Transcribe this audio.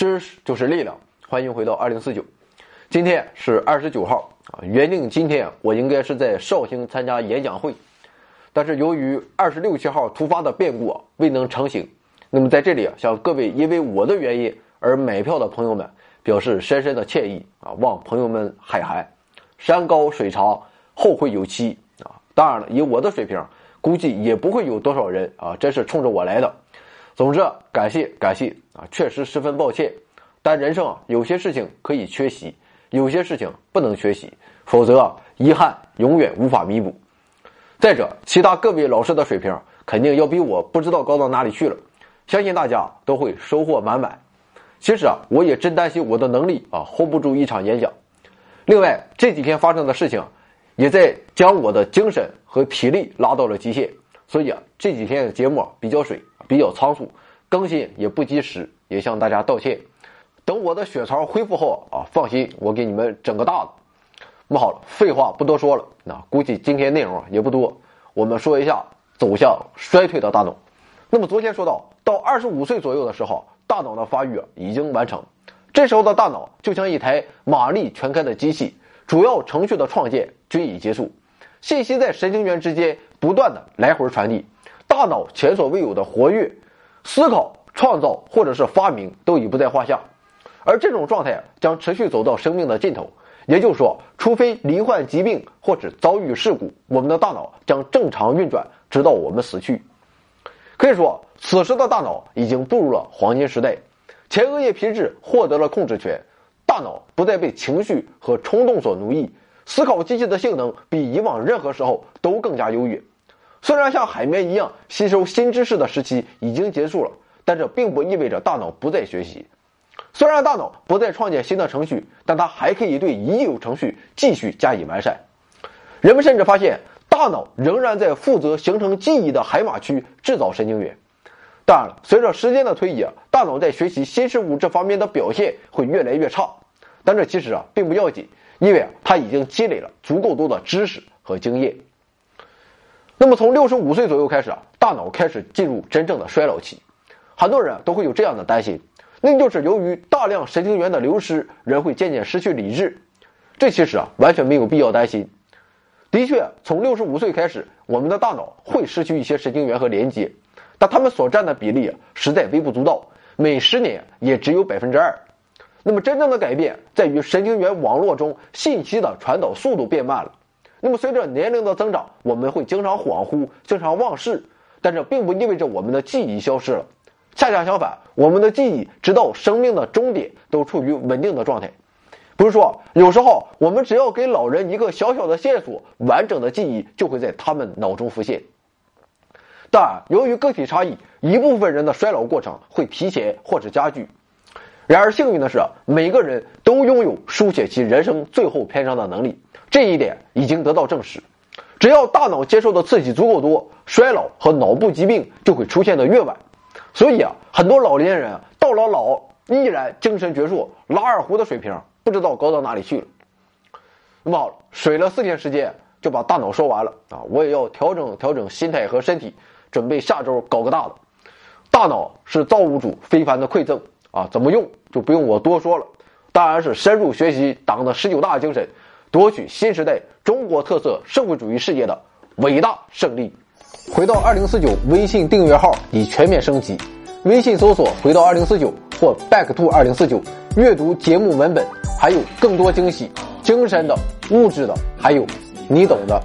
知识就是力量，欢迎回到二零四九。今天是二十九号啊，原定今天我应该是在绍兴参加演讲会，但是由于二十六七号突发的变故，未能成行。那么在这里啊，向各位因为我的原因而买票的朋友们表示深深的歉意啊，望朋友们海涵。山高水长，后会有期啊！当然了，以我的水平，估计也不会有多少人啊，真是冲着我来的。总之，感谢感谢啊，确实十分抱歉。但人生啊，有些事情可以缺席，有些事情不能缺席，否则啊遗憾永远无法弥补。再者，其他各位老师的水平肯定要比我不知道高到哪里去了，相信大家都会收获满满。其实啊，我也真担心我的能力啊，hold 不住一场演讲。另外，这几天发生的事情，也在将我的精神和体力拉到了极限，所以啊，这几天的节目比较水。比较仓促，更新也不及时，也向大家道歉。等我的血槽恢复后啊，放心，我给你们整个大的。那好了，废话不多说了，那估计今天内容也不多，我们说一下走向衰退的大脑。那么昨天说到，到二十五岁左右的时候，大脑的发育已经完成，这时候的大脑就像一台马力全开的机器，主要程序的创建均已结束，信息在神经元之间不断的来回传递。大脑前所未有的活跃，思考、创造或者是发明都已不在话下，而这种状态将持续走到生命的尽头。也就是说，除非罹患疾病或者遭遇事故，我们的大脑将正常运转，直到我们死去。可以说，此时的大脑已经步入了黄金时代，前额叶皮质获得了控制权，大脑不再被情绪和冲动所奴役，思考机器的性能比以往任何时候都更加优越。虽然像海绵一样吸收新知识的时期已经结束了，但这并不意味着大脑不再学习。虽然大脑不再创建新的程序，但它还可以对已有程序继续加以完善。人们甚至发现，大脑仍然在负责形成记忆的海马区制造神经元。当然了，随着时间的推移，大脑在学习新事物这方面的表现会越来越差。但这其实啊并不要紧，因为它已经积累了足够多的知识和经验。那么从六十五岁左右开始啊，大脑开始进入真正的衰老期，很多人都会有这样的担心，那就是由于大量神经元的流失，人会渐渐失去理智。这其实啊完全没有必要担心。的确，从六十五岁开始，我们的大脑会失去一些神经元和连接，但它们所占的比例实在微不足道，每十年也只有百分之二。那么真正的改变在于神经元网络中信息的传导速度变慢了。那么，随着年龄的增长，我们会经常恍惚、经常忘事，但这并不意味着我们的记忆消失了。恰恰相反，我们的记忆直到生命的终点都处于稳定的状态。不是说，有时候我们只要给老人一个小小的线索，完整的记忆就会在他们脑中浮现。但由于个体差异，一部分人的衰老过程会提前或者加剧。然而，幸运的是，每个人都拥有书写其人生最后篇章的能力。这一点已经得到证实，只要大脑接受的刺激足够多，衰老和脑部疾病就会出现的越晚。所以啊，很多老年人到了老依然精神矍铄，拉二胡的水平不知道高到哪里去了。那么，水了四天时间就把大脑说完了啊！我也要调整调整心态和身体，准备下周搞个大的。大脑是造物主非凡的馈赠啊，怎么用就不用我多说了，当然是深入学习党的十九大精神。夺取新时代中国特色社会主义事业的伟大胜利。回到二零四九微信订阅号已全面升级，微信搜索“回到二零四九”或 “back to 二零四九”，阅读节目文本，还有更多惊喜，精神的、物质的，还有你懂的。